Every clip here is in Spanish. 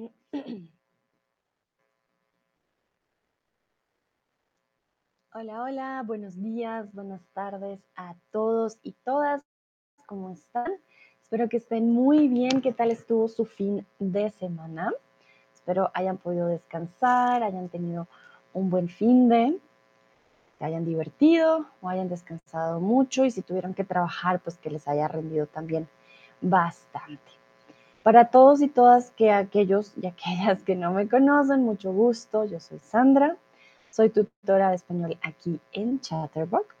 Hola, hola, buenos días, buenas tardes a todos y todas. ¿Cómo están? Espero que estén muy bien. ¿Qué tal estuvo su fin de semana? Espero hayan podido descansar, hayan tenido un buen fin de, que hayan divertido o hayan descansado mucho y si tuvieron que trabajar, pues que les haya rendido también bastante. Para todos y todas que aquellos y aquellas que no me conocen, mucho gusto. Yo soy Sandra, soy tutora de español aquí en Chatterbox.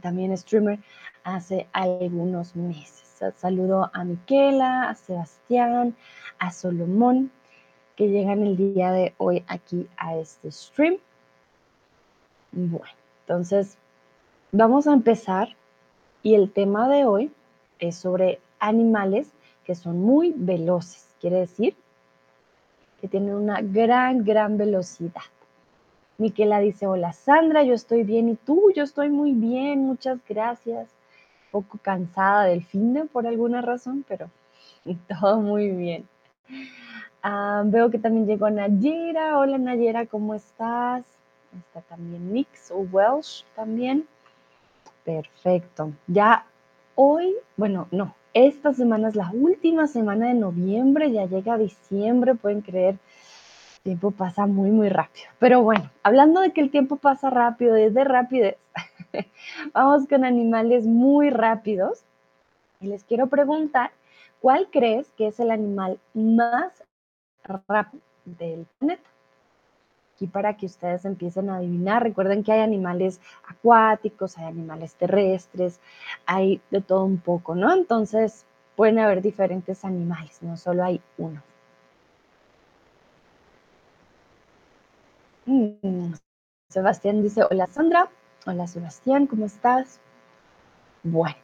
También streamer hace algunos meses. Saludo a Miquela, a Sebastián, a Solomón, que llegan el día de hoy aquí a este stream. Bueno, entonces vamos a empezar y el tema de hoy es sobre animales que son muy veloces, quiere decir que tienen una gran, gran velocidad. Miquela dice, hola Sandra, yo estoy bien y tú, yo estoy muy bien, muchas gracias. Un poco cansada del fin de por alguna razón, pero todo muy bien. Ah, veo que también llegó Nayera. Hola Nayera, ¿cómo estás? Está también Nix o Welsh también. Perfecto. Ya hoy, bueno, no, esta semana es la última semana de noviembre, ya llega diciembre, pueden creer, el tiempo pasa muy, muy rápido. Pero bueno, hablando de que el tiempo pasa rápido, es de rapidez, vamos con animales muy rápidos. Y les quiero preguntar, ¿cuál crees que es el animal más rápido del planeta? Aquí para que ustedes empiecen a adivinar. Recuerden que hay animales acuáticos, hay animales terrestres, hay de todo un poco, ¿no? Entonces pueden haber diferentes animales, no solo hay uno. Mm, Sebastián dice, hola Sandra, hola Sebastián, ¿cómo estás? Bueno,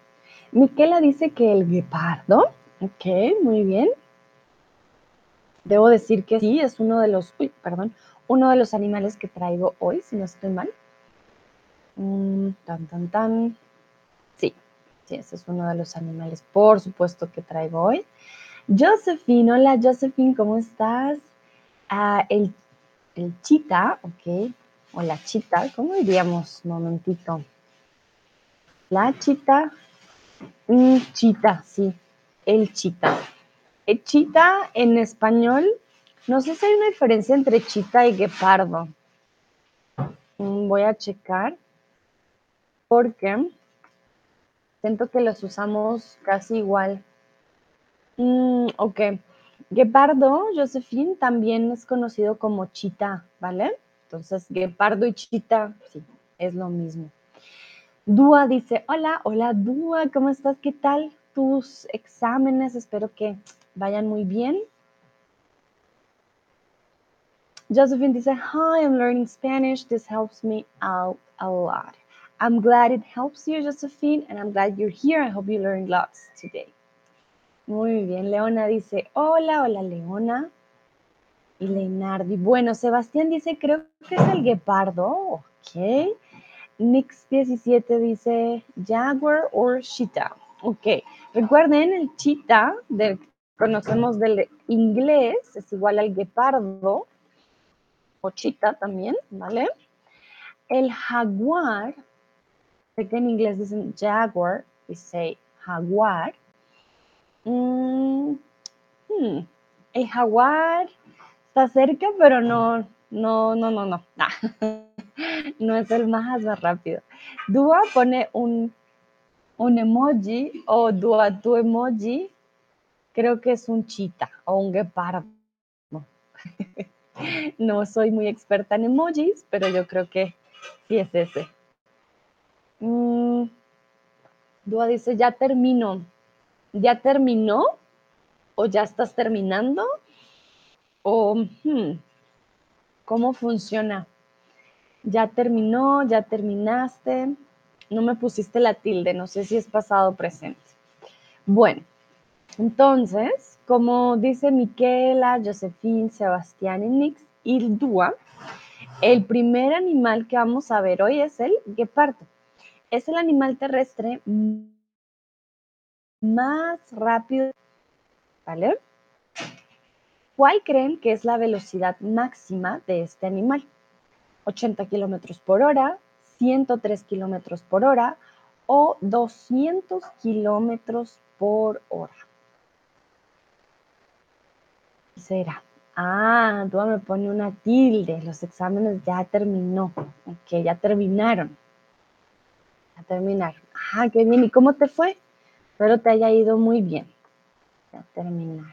Miquela dice que el guepardo, ok, muy bien. Debo decir que sí, es uno de los, uy, perdón, uno de los animales que traigo hoy, si no estoy mal. Mm, tan, tan, tan. Sí, sí, ese es uno de los animales, por supuesto, que traigo hoy. Josephine, hola Josephine, ¿cómo estás? Ah, el, el chita, ok, o la chita, ¿cómo diríamos? Momentito. La chita, mm, chita, sí, el chita. El chita en español no sé si hay una diferencia entre chita y guepardo. Mm, voy a checar porque siento que los usamos casi igual. Mm, ok. Guepardo, Josephine, también es conocido como chita, ¿vale? Entonces, guepardo y chita, sí, es lo mismo. Dúa dice, hola, hola Dúa, ¿cómo estás? ¿Qué tal tus exámenes? Espero que vayan muy bien. Josephine dice, Hi, I'm learning Spanish. This helps me out a lot. I'm glad it helps you, Josephine, and I'm glad you're here. I hope you learned lots today. Muy bien, Leona dice, hola, hola Leona. Y Leonardi, bueno, Sebastián dice, creo que es el guepardo, ok. Nix17 dice, jaguar or cheetah, ok. Recuerden, el cheetah, del, conocemos del inglés, es igual al guepardo, Pochita también, ¿vale? El jaguar, sé que en inglés dicen jaguar, we say jaguar. Mm, hmm, el jaguar está cerca, pero no, no, no, no, no. no es el más rápido. Dua pone un, un emoji o Dua tu emoji. Creo que es un chita o un guepardo. No soy muy experta en emojis, pero yo creo que sí es ese. Mm, Dua dice, ya terminó. ¿Ya terminó? ¿O ya estás terminando? ¿O hmm, cómo funciona? ¿Ya terminó? ¿Ya terminaste? No me pusiste la tilde, no sé si es pasado o presente. Bueno, entonces, como dice Miquela, Josephine, Sebastián y Nix, y Dúa, el primer animal que vamos a ver hoy es el guepardo. Es el animal terrestre más rápido, ¿vale? ¿Cuál creen que es la velocidad máxima de este animal? 80 kilómetros por hora, 103 kilómetros por hora o 200 kilómetros por hora. Será. Ah, tú me pone una tilde. Los exámenes ya terminó. Ok, ya terminaron. Ya terminaron. Ah, qué bien. ¿Y cómo te fue? Espero te haya ido muy bien. Ya terminaron.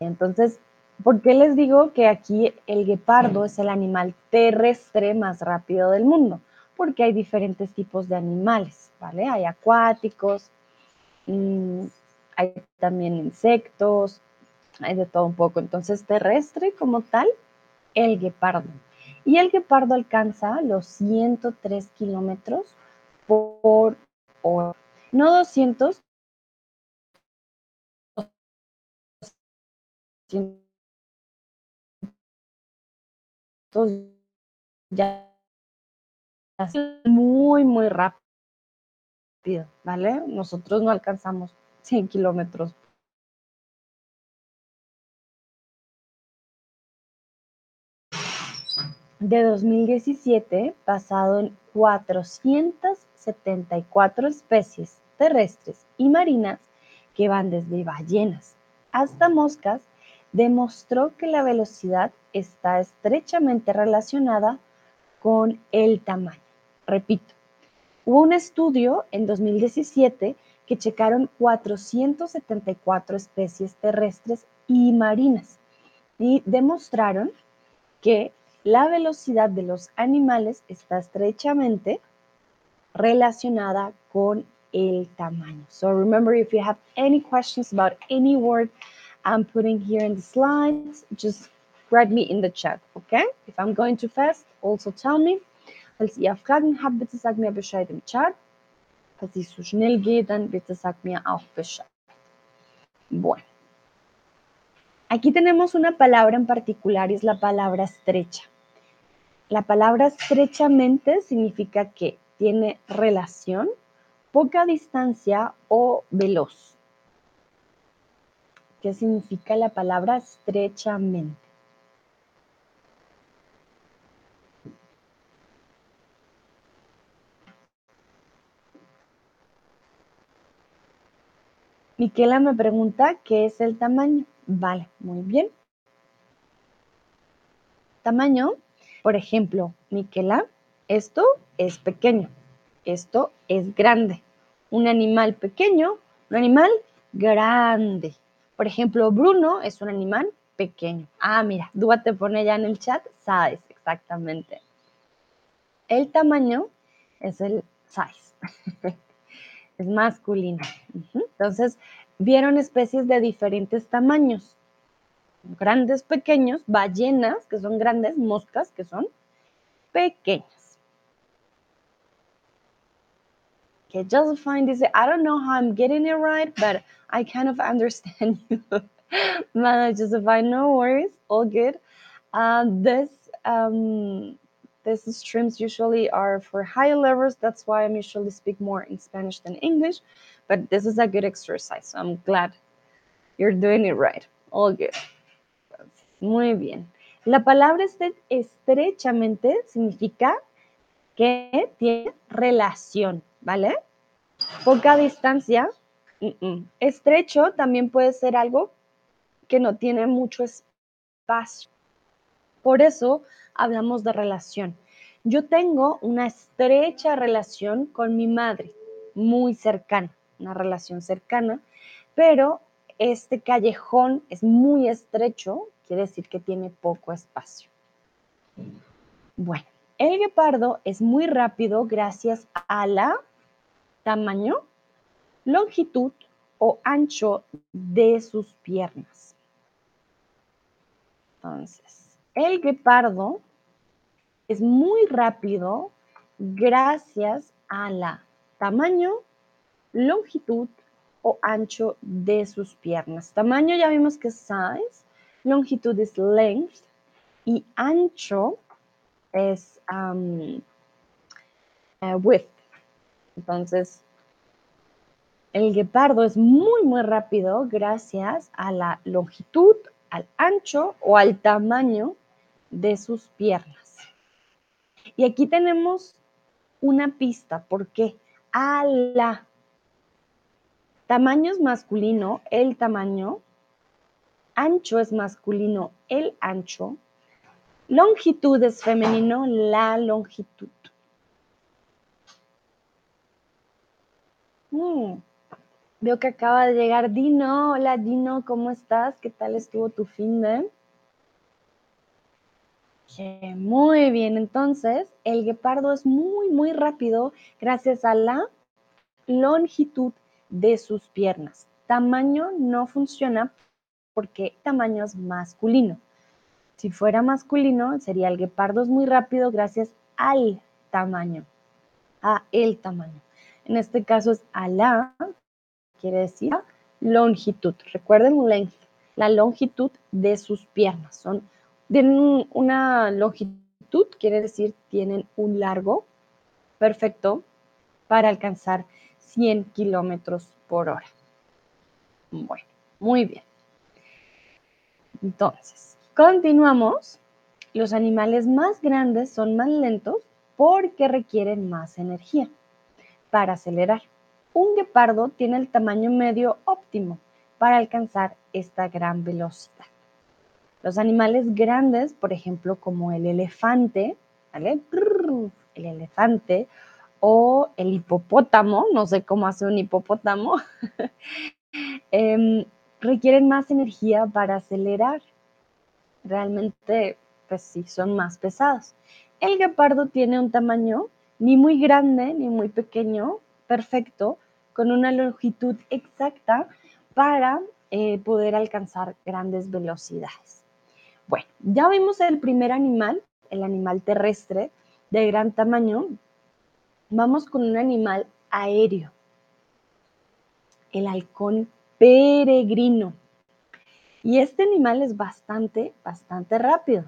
Entonces, ¿por qué les digo que aquí el guepardo es el animal terrestre más rápido del mundo? Porque hay diferentes tipos de animales, ¿vale? Hay acuáticos, mm, hay también insectos, hay de todo un poco. Entonces, terrestre como tal, el guepardo. Y el guepardo alcanza los 103 kilómetros por hora. No 200, ya muy, muy rápido, ¿vale? Nosotros no alcanzamos 100 kilómetros de 2017 basado en 474 especies terrestres y marinas que van desde ballenas hasta moscas, demostró que la velocidad está estrechamente relacionada con el tamaño. Repito, hubo un estudio en 2017 que checaron 474 especies terrestres y marinas y demostraron que la velocidad de los animales está estrechamente relacionada con el tamaño. So remember, if you have any questions about any word I'm putting here in the slides, just write me in the chat, okay? If I'm going too fast, also tell me. Falls ihr Fragen habt, bitte sagt mir Bescheid im Chat. Falls ich schnell gehe, dann bitte sagt mir auch Bescheid. Bueno. Aquí tenemos una palabra en particular y es la palabra estrecha. La palabra estrechamente significa que tiene relación, poca distancia o veloz. ¿Qué significa la palabra estrechamente? Miquela me pregunta qué es el tamaño. Vale, muy bien. Tamaño por ejemplo, Miquela, esto es pequeño, esto es grande. Un animal pequeño, un animal grande. Por ejemplo, Bruno es un animal pequeño. Ah, mira, Dúa te pone ya en el chat, sabes exactamente. El tamaño es el size, es masculino. Entonces, vieron especies de diferentes tamaños grandes, pequeños, ballenas, que son grandes, moscas, que son pequeñas. Okay, Josephine dice, I don't know how I'm getting it right, but I kind of understand you. Josephine, no worries, all good. Uh, this um, these streams usually are for higher levels. That's why I'm usually speak more in Spanish than English. But this is a good exercise. So I'm glad you're doing it right. All good. Muy bien. La palabra estrechamente significa que tiene relación, ¿vale? Poca distancia. Estrecho también puede ser algo que no tiene mucho espacio. Por eso hablamos de relación. Yo tengo una estrecha relación con mi madre, muy cercana, una relación cercana, pero este callejón es muy estrecho, quiere decir que tiene poco espacio. Bueno, el guepardo es muy rápido gracias a la tamaño, longitud o ancho de sus piernas. Entonces, el guepardo es muy rápido gracias a la tamaño, longitud o ancho de sus piernas. Tamaño ya vimos que es size, longitud es length y ancho es um, uh, width. Entonces, El guepardo es muy, muy rápido gracias a la longitud, al ancho o al tamaño de sus piernas. Y aquí tenemos una pista. ¿Por qué? A la tamaño es masculino, el tamaño. Ancho es masculino, el ancho. Longitud es femenino, la longitud. Mm. Veo que acaba de llegar Dino. Hola Dino, ¿cómo estás? ¿Qué tal estuvo tu fin de? Muy bien, entonces el guepardo es muy, muy rápido gracias a la longitud de sus piernas. Tamaño no funciona porque tamaño es masculino. Si fuera masculino, sería el guepardo es muy rápido gracias al tamaño, a el tamaño. En este caso es a la, quiere decir longitud. Recuerden length, la longitud de sus piernas. Son, tienen una longitud, quiere decir tienen un largo perfecto para alcanzar 100 kilómetros por hora. Bueno, muy bien. Entonces, continuamos. Los animales más grandes son más lentos porque requieren más energía para acelerar. Un guepardo tiene el tamaño medio óptimo para alcanzar esta gran velocidad. Los animales grandes, por ejemplo, como el elefante, ¿vale? El elefante o el hipopótamo, no sé cómo hace un hipopótamo, em, requieren más energía para acelerar. Realmente, pues sí, son más pesados. El guepardo tiene un tamaño ni muy grande ni muy pequeño, perfecto, con una longitud exacta para eh, poder alcanzar grandes velocidades. Bueno, ya vimos el primer animal, el animal terrestre de gran tamaño. Vamos con un animal aéreo, el halcón peregrino. Y este animal es bastante, bastante rápido.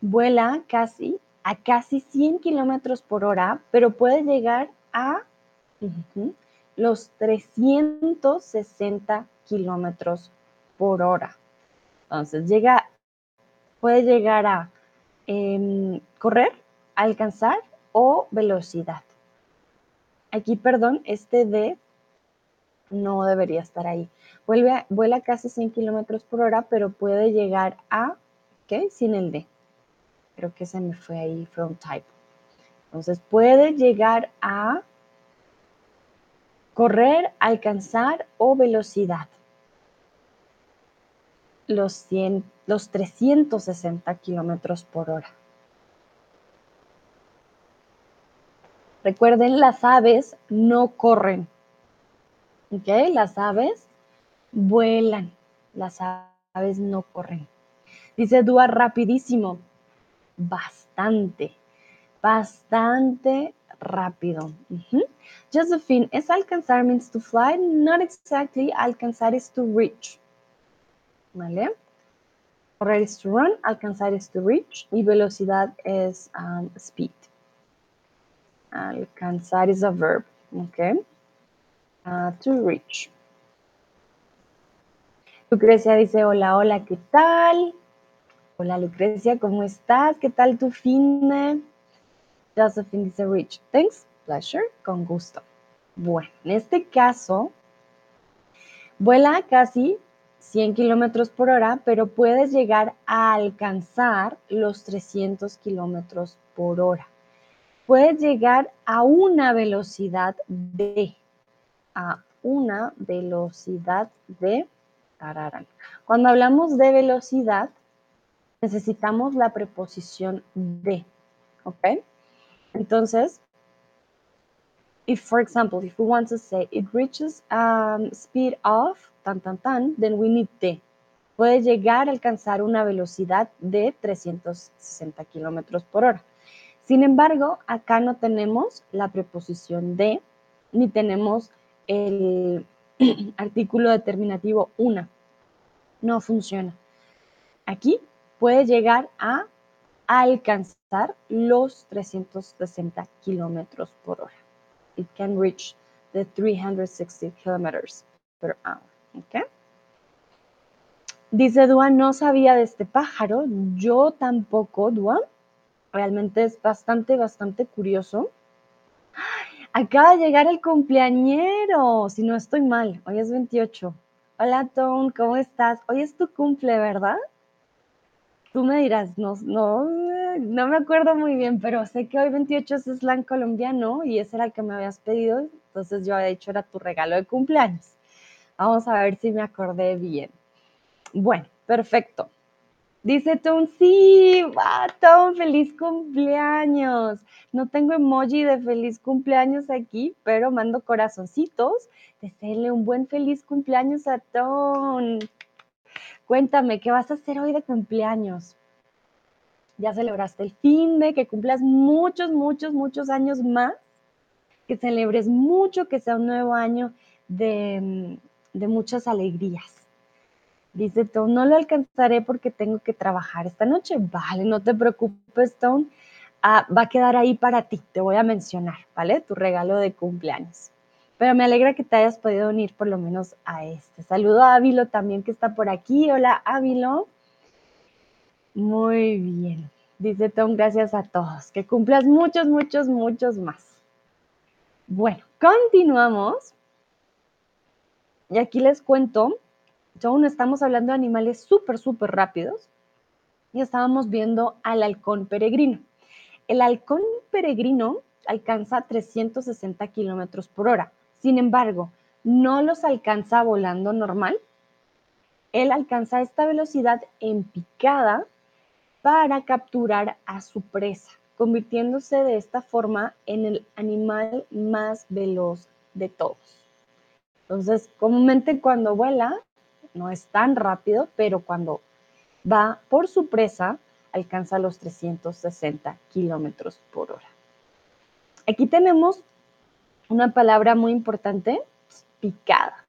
Vuela casi a casi 100 kilómetros por hora, pero puede llegar a los 360 kilómetros por hora. Entonces, llega, puede llegar a em, correr, alcanzar o velocidad. Aquí, perdón, este D no debería estar ahí. Vuela casi 100 kilómetros por hora, pero puede llegar a, ¿qué? Sin el D. Creo que se me fue ahí, from type. Entonces, puede llegar a correr, alcanzar o velocidad. Los, 100, los 360 kilómetros por hora. Recuerden, las aves no corren. ¿Ok? Las aves vuelan. Las aves no corren. Dice Dúa rapidísimo. Bastante. Bastante rápido. Josephine, ¿es alcanzar means to fly? Not exactly. Alcanzar is to reach. ¿Vale? Correr is to run, alcanzar is to reach y velocidad es um, speed. Alcanzar is a verb, ¿ok? Uh, to reach. Lucrecia dice, hola, hola, ¿qué tal? Hola Lucrecia, ¿cómo estás? ¿Qué tal tu fin? Josephine dice Rich. Thanks, pleasure, con gusto. Bueno, en este caso, vuela casi 100 kilómetros por hora, pero puedes llegar a alcanzar los 300 kilómetros por hora. Puedes llegar a una velocidad de, a una velocidad de, cuando hablamos de velocidad, necesitamos la preposición de, ¿ok? Entonces, if for example, if we want to say it reaches um, speed of tan tan tan, then we need de. Puede llegar a alcanzar una velocidad de 360 kilómetros por hora. Sin embargo, acá no tenemos la preposición de, ni tenemos el artículo determinativo una. No funciona. Aquí puede llegar a alcanzar los 360 kilómetros por hora. It can reach de 360 kilometers per hour. Dice Dua, no sabía de este pájaro. Yo tampoco, Dua. Realmente es bastante, bastante curioso. Acaba de llegar el cumpleañero, si no estoy mal. Hoy es 28. Hola, Tom, ¿cómo estás? Hoy es tu cumple, ¿verdad? Tú me dirás, no, no, no me acuerdo muy bien, pero sé que hoy 28 es slang colombiano y ese era el que me habías pedido, entonces yo había dicho era tu regalo de cumpleaños. Vamos a ver si me acordé bien. Bueno, perfecto. Dice Tom, sí, va, Tom, feliz cumpleaños. No tengo emoji de feliz cumpleaños aquí, pero mando corazoncitos. Desearle un buen feliz cumpleaños a Tom. Cuéntame, ¿qué vas a hacer hoy de cumpleaños? Ya celebraste el fin de, que cumplas muchos, muchos, muchos años más, que celebres mucho, que sea un nuevo año de, de muchas alegrías. Dice Tom, no lo alcanzaré porque tengo que trabajar esta noche. Vale, no te preocupes, Tom. Ah, va a quedar ahí para ti, te voy a mencionar, ¿vale? Tu regalo de cumpleaños. Pero me alegra que te hayas podido unir por lo menos a este. Saludo a Ávilo también que está por aquí. Hola, Ávilo. Muy bien. Dice Tom, gracias a todos. Que cumplas muchos, muchos, muchos más. Bueno, continuamos. Y aquí les cuento aún estamos hablando de animales súper, súper rápidos y estábamos viendo al halcón peregrino. El halcón peregrino alcanza 360 kilómetros por hora. Sin embargo, no los alcanza volando normal. Él alcanza esta velocidad en picada para capturar a su presa, convirtiéndose de esta forma en el animal más veloz de todos. Entonces, comúnmente cuando vuela, no es tan rápido, pero cuando va por su presa, alcanza los 360 kilómetros por hora. Aquí tenemos una palabra muy importante, picada.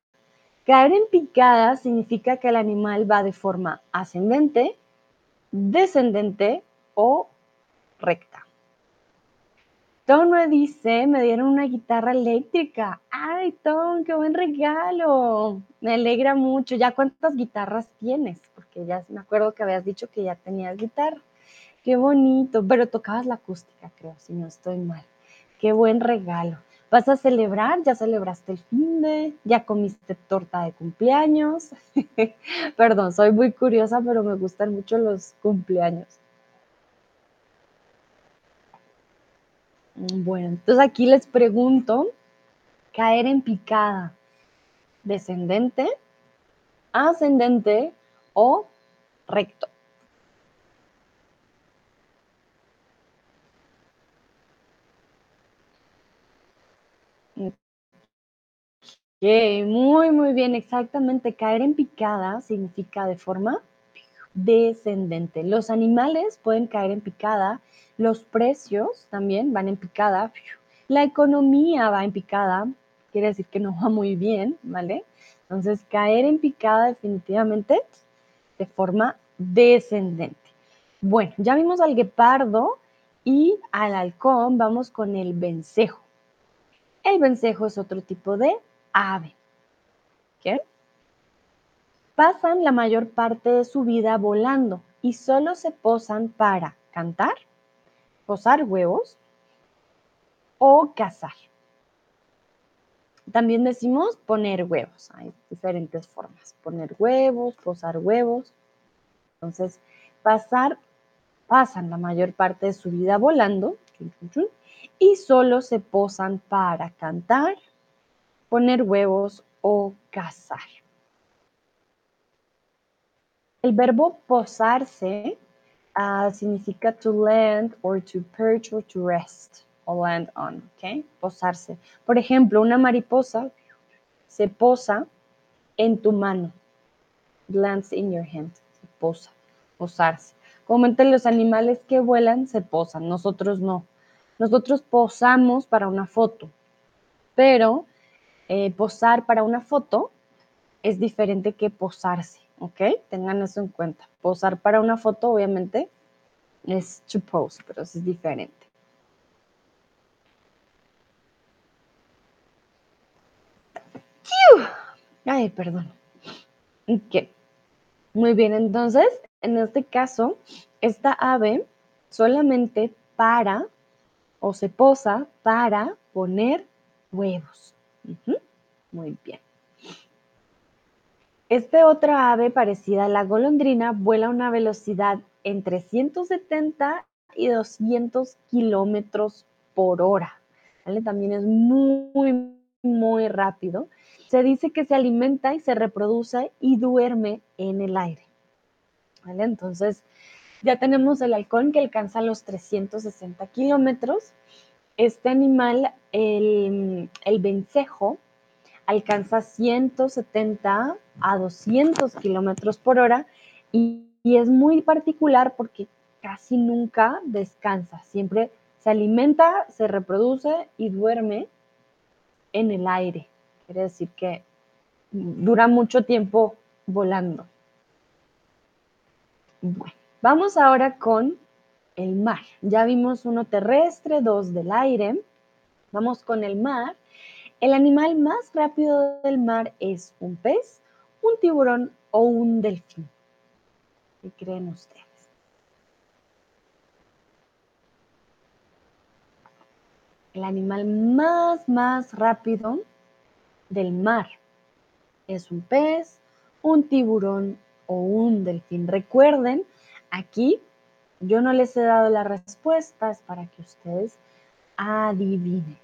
Caer en picada significa que el animal va de forma ascendente, descendente o recta. Tom dice, me dieron una guitarra eléctrica. Ay, Tom, qué buen regalo. Me alegra mucho. ¿Ya cuántas guitarras tienes? Porque ya me acuerdo que habías dicho que ya tenías guitarra. Qué bonito, pero tocabas la acústica, creo, si no estoy mal. Qué buen regalo. ¿Vas a celebrar? ¿Ya celebraste el fin de? ¿Ya comiste torta de cumpleaños? Perdón, soy muy curiosa, pero me gustan mucho los cumpleaños. Bueno, entonces aquí les pregunto, caer en picada, descendente, ascendente o recto. muy, muy bien, exactamente. Caer en picada significa de forma descendente. Los animales pueden caer en picada, los precios también van en picada, la economía va en picada, quiere decir que no va muy bien, ¿vale? Entonces, caer en picada definitivamente de forma descendente. Bueno, ya vimos al guepardo y al halcón, vamos con el vencejo. El vencejo es otro tipo de ave. ¿Qué? Pasan la mayor parte de su vida volando y solo se posan para cantar, posar huevos o cazar. También decimos poner huevos. Hay diferentes formas. Poner huevos, posar huevos. Entonces, pasar, pasan la mayor parte de su vida volando y solo se posan para cantar, poner huevos o cazar. El verbo posarse uh, significa to land or to perch or to rest or land on, ¿ok? Posarse. Por ejemplo, una mariposa se posa en tu mano. Lands in your hand. Se posa. Posarse. Los animales que vuelan se posan, nosotros no. Nosotros posamos para una foto, pero eh, posar para una foto es diferente que posarse. ¿Ok? Tengan eso en cuenta. Posar para una foto, obviamente, es to pose, pero eso es diferente. Ay, perdón. ¿Qué? Muy bien, entonces, en este caso, esta ave solamente para o se posa para poner huevos. Muy bien. Este otra ave parecida a la golondrina vuela a una velocidad entre 170 y 200 kilómetros por hora. También es muy, muy rápido. Se dice que se alimenta y se reproduce y duerme en el aire. Entonces, ya tenemos el halcón que alcanza los 360 kilómetros. Este animal, el, el vencejo, alcanza 170 a 200 kilómetros por hora y, es muy particular porque casi nunca descansa, siempre se alimenta, se reproduce y duerme en el aire. Quiere decir que dura mucho tiempo volando. Bueno, vamos ahora con el mar. Ya vimos uno terrestre, dos del aire. Vamos con el mar. El animal más rápido del mar es un pez, un tiburón o un delfín. ¿Qué creen ustedes? El animal más, más rápido del mar es un pez, un tiburón o un delfín. Recuerden, aquí yo no les he dado las respuestas para que ustedes adivinen.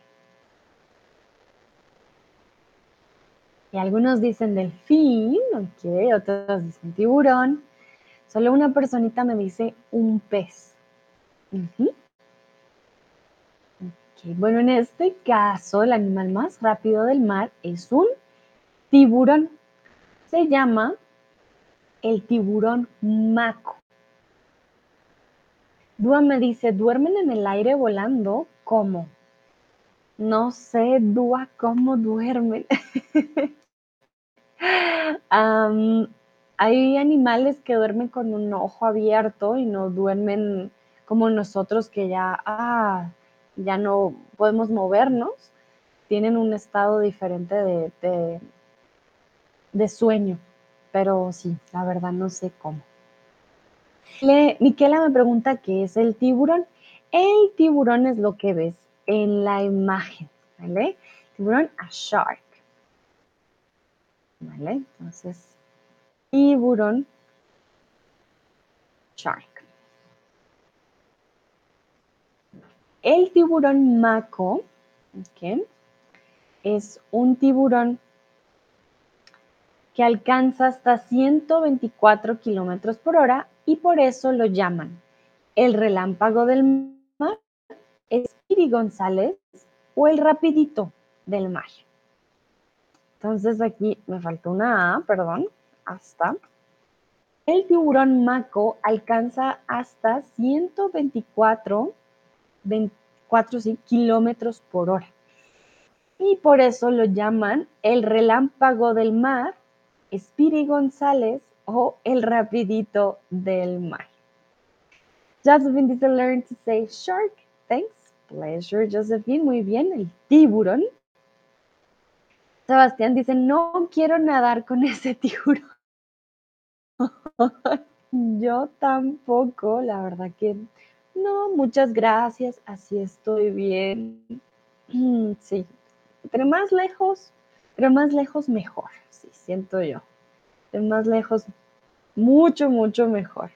Y algunos dicen delfín, ok, otros dicen tiburón. Solo una personita me dice un pez. Bueno, en este caso, el animal más rápido del mar es un tiburón. Se llama el tiburón maco. Dúa me dice, ¿duermen en el aire volando? ¿Cómo? No sé, Dúa, cómo duermen. hay animales que duermen con un ojo abierto y no duermen como nosotros que ya, ah, ya no podemos movernos. Tienen un estado diferente de, de, sueño, pero sí, la verdad no sé cómo. Miquela me pregunta qué es el tiburón. El tiburón es lo que ves en la imagen, ¿vale? Tiburón, a shark. ¿Vale? Entonces, tiburón, shark. El tiburón maco, es un tiburón que alcanza hasta 124 kilómetros por hora y por eso lo llaman el relámpago del mar, Espiri González o el rapidito del mar. Entonces aquí me falta una A, perdón, hasta. El tiburón maco alcanza hasta 124 24, kilómetros por hora. Y por eso lo llaman el relámpago del mar, Spiri González o el rapidito del mar. Josephine dice learn to say shark. Thanks. Pleasure, Josephine. Muy bien. El tiburón. Sebastián dice, no quiero nadar con ese tiburón. Yo tampoco, la verdad que no, muchas gracias, así estoy bien. Sí, entre más lejos, pero más lejos mejor, sí, siento yo. Entre más lejos, mucho, mucho mejor.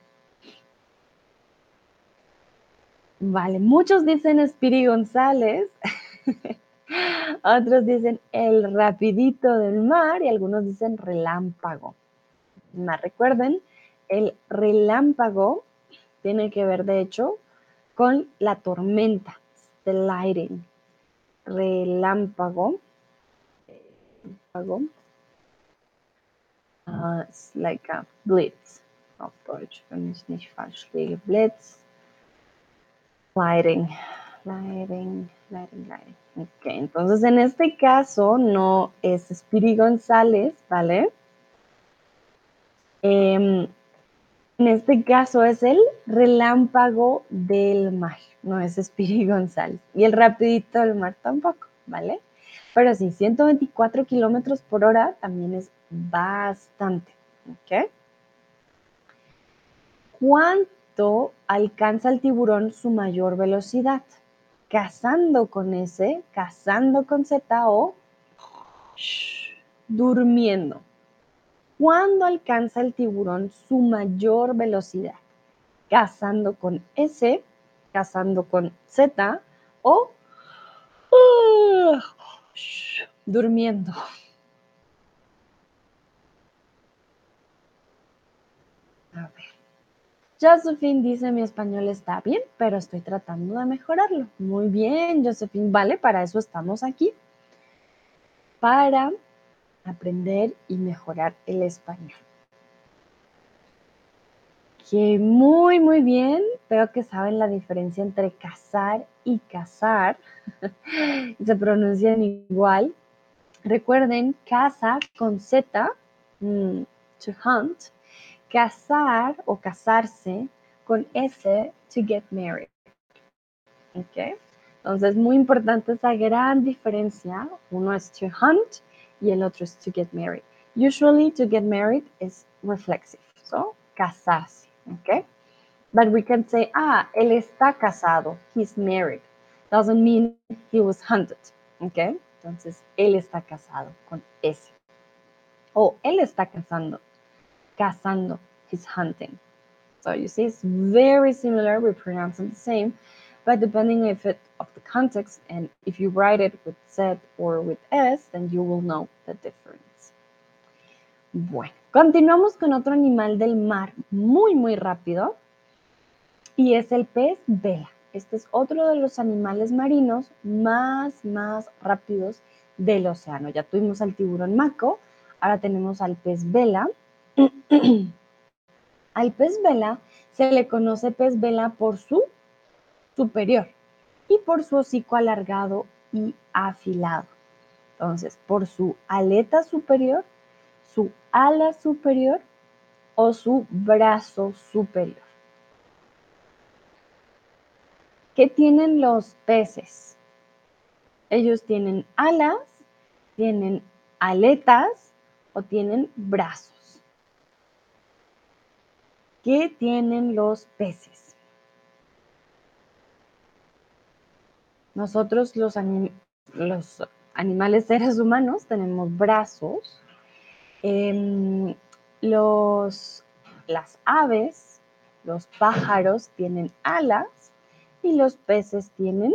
Vale, muchos dicen Spiri González. Otros dicen el rapidito del mar y algunos dicen relámpago. Más recuerden, el relámpago tiene que ver, de hecho, con la tormenta, the lightning. Relámpago. Relámpago. Uh, it's like a blitz auf Deutsch, wenn ich nicht falsch. Blitz. Lighting. Lighting, lighting, lighting. Ok, entonces en este caso no es Spiri González, ¿vale? Eh, en este caso es el relámpago del mar, no es Spiri González. Y el rapidito del mar tampoco, ¿vale? Pero sí, 124 kilómetros por hora también es bastante. ¿Ok? ¿Cuánto alcanza el tiburón su mayor velocidad? Cazando con S, cazando con Z o durmiendo. ¿Cuándo alcanza el tiburón su mayor velocidad? Cazando con S, cazando con Z o uh, durmiendo. A ver. Josephine dice, mi español está bien, pero estoy tratando de mejorarlo. Muy bien, Josephine. Vale, para eso estamos aquí. Para aprender y mejorar el español. Que muy, muy bien. Veo que saben la diferencia entre cazar y cazar. Se pronuncian igual. Recuerden, caza con Z, mm, to hunt, casar o casarse con S to get married. ¿Ok? Entonces, muy importante esa gran diferencia. Uno es to hunt y el otro es to get married. Usually, to get married is reflexive. So, casarse. ¿Ok? But we can say, ah, él está casado. He's married. Doesn't mean he was hunted. ¿Ok? Entonces, él está casado con S. O él está casando cazando, he's hunting. So you see, it's very similar. We pronounce them the same, but depending if it of the context and if you write it with Z or with S, then you will know the difference. Bueno, continuamos con otro animal del mar muy, muy rápido y es el pez vela. Este es otro de los animales marinos más, más rápidos del océano. Ya tuvimos al tiburón maco, ahora tenemos al pez vela. Al pez vela se le conoce pez vela por su superior y por su hocico alargado y afilado. Entonces, por su aleta superior, su ala superior o su brazo superior. ¿Qué tienen los peces? Ellos tienen alas, tienen aletas o tienen brazos. ¿Qué tienen los peces? Nosotros los, animales seres humanos tenemos brazos. Em, los, las aves, los pájaros tienen alas y los peces tienen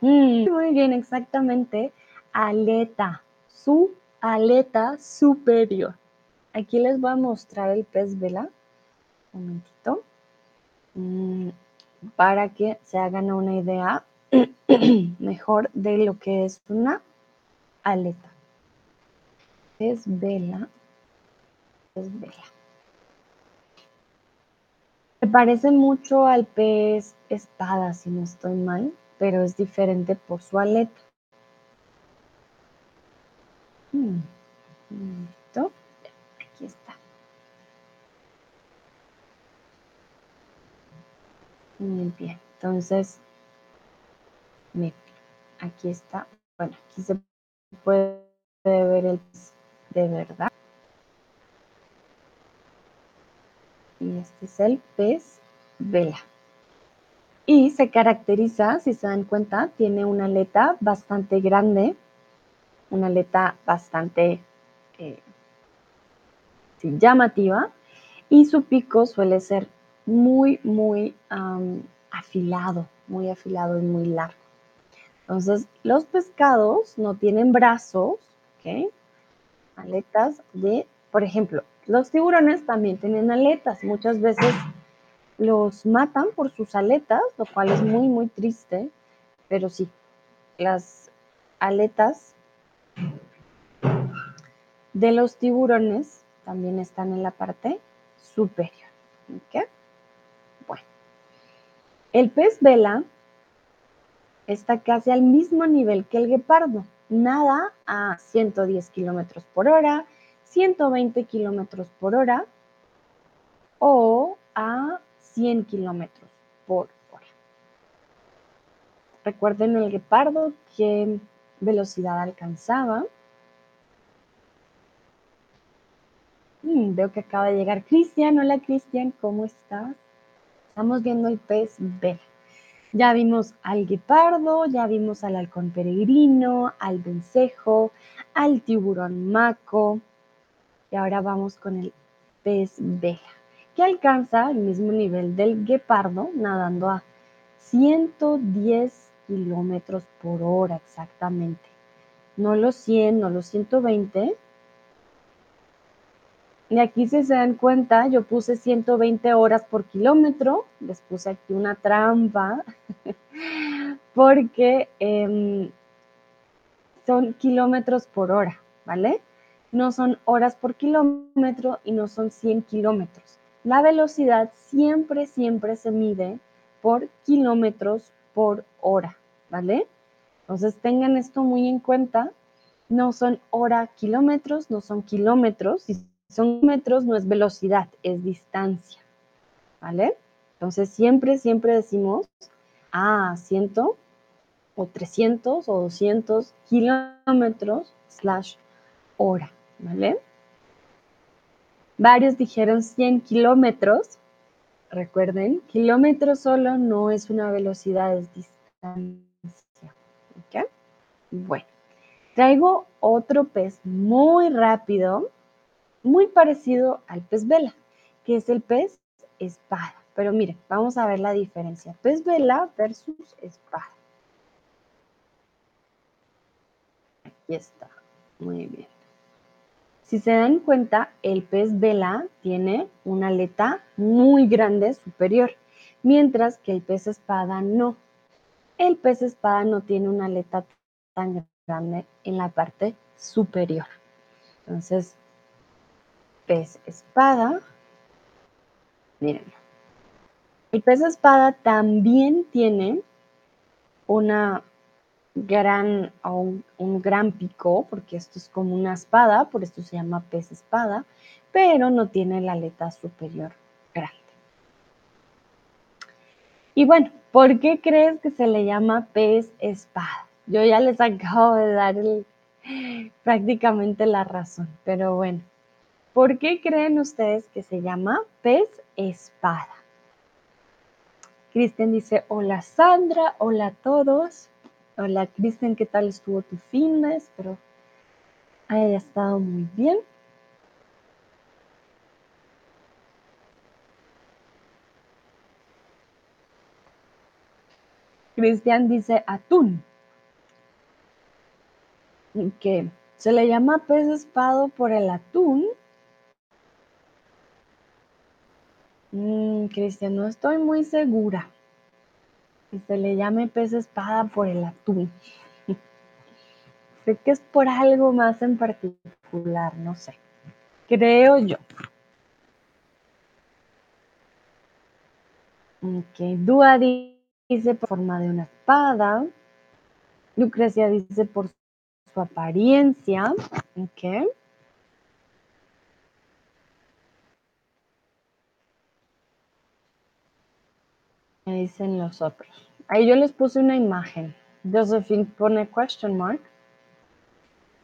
Muy bien, exactamente. Aleta su aleta superior. Aquí les voy a mostrar el pez vela. Un momentito. Mm, para que se hagan una idea mejor de lo que es una aleta. Pez vela. Pez vela. Se parece mucho al pez espada, si no estoy mal, pero es diferente por su aleta. Aquí está. Muy bien. Entonces, aquí está. Bueno, aquí se puede ver el de verdad. Y este es el pez vela. Y se caracteriza, si se dan cuenta, tiene una aleta bastante grande una aleta bastante eh, llamativa y su pico suele ser muy, muy afilado, muy afilado y muy largo. Entonces, los pescados no tienen brazos. Aletas de, por ejemplo, los tiburones también tienen aletas. Muchas veces los matan por sus aletas, lo cual es muy, muy triste, pero sí, las aletas de los tiburones también están en la parte superior. Bueno, el pez vela está casi al mismo nivel que el guepardo. Nada a 110 kilómetros por hora, 120 kilómetros por hora o a 100 kilómetros por hora. Recuerden el guepardo, qué velocidad alcanzaba. Mm, veo que acaba de llegar Cristian. Hola Cristian, ¿cómo estás? Estamos viendo el pez B. Ya vimos al guepardo, ya vimos al halcón peregrino, al vencejo, al tiburón maco. Y ahora vamos con el pez vela, que alcanza el mismo nivel del guepardo, nadando a 110 kilómetros por hora exactamente. No los 100, no los 120. Y aquí si se dan cuenta, yo puse 120 horas por kilómetro, les puse aquí una trampa, porque em, son kilómetros por hora, ¿vale? No son horas por kilómetro y no son 100 kilómetros. La velocidad siempre, siempre se mide por kilómetros por hora, ¿vale? Entonces tengan esto muy en cuenta. No son hora kilómetros, no son kilómetros. Son kilómetros no es velocidad, es distancia, ¿vale? Entonces siempre, siempre decimos, ah, 100 o 300 o 200 kilómetros slash hora, ¿vale? Varios dijeron 100 kilómetros, Recuerden, kilómetro solo no es una velocidad, es distancia. ¿Ok? Bueno, traigo otro pez muy rápido, muy parecido al pez vela, que es el pez espada. Pero miren, vamos a ver la diferencia. Pez vela versus espada. Aquí está. Muy bien. Si se dan cuenta, el pez vela tiene una aleta muy grande superior, mientras que el pez espada no. El pez espada no tiene una aleta tan grande en la parte superior. Entonces, pez espada, miren. El pez espada también tiene una gran, un, un gran pico, porque esto es como una espada, por esto se llama pez espada, pero no tiene la aleta superior grande. Y bueno, ¿por qué crees que se le llama pez espada? Yo ya les acabo de dar prácticamente la razón, pero bueno, ¿por qué creen ustedes que se llama pez espada? Cristian dice, hola Sandra, hola a todos. Hola Cristian, ¿qué tal estuvo tu fin de? Espero haya estado muy bien. Cristian dice atún. Que se le llama pez espado por el atún. Mm, Cristian, no estoy muy segura se le llame pez espada por el atún. sé que es por algo más en particular, no sé. Creo yo. Ok, Dúa dice por forma de una espada. Lucrecia dice por su apariencia. Ok. Me dicen los otros. Ahí yo les puse una imagen. Josephine pone question mark.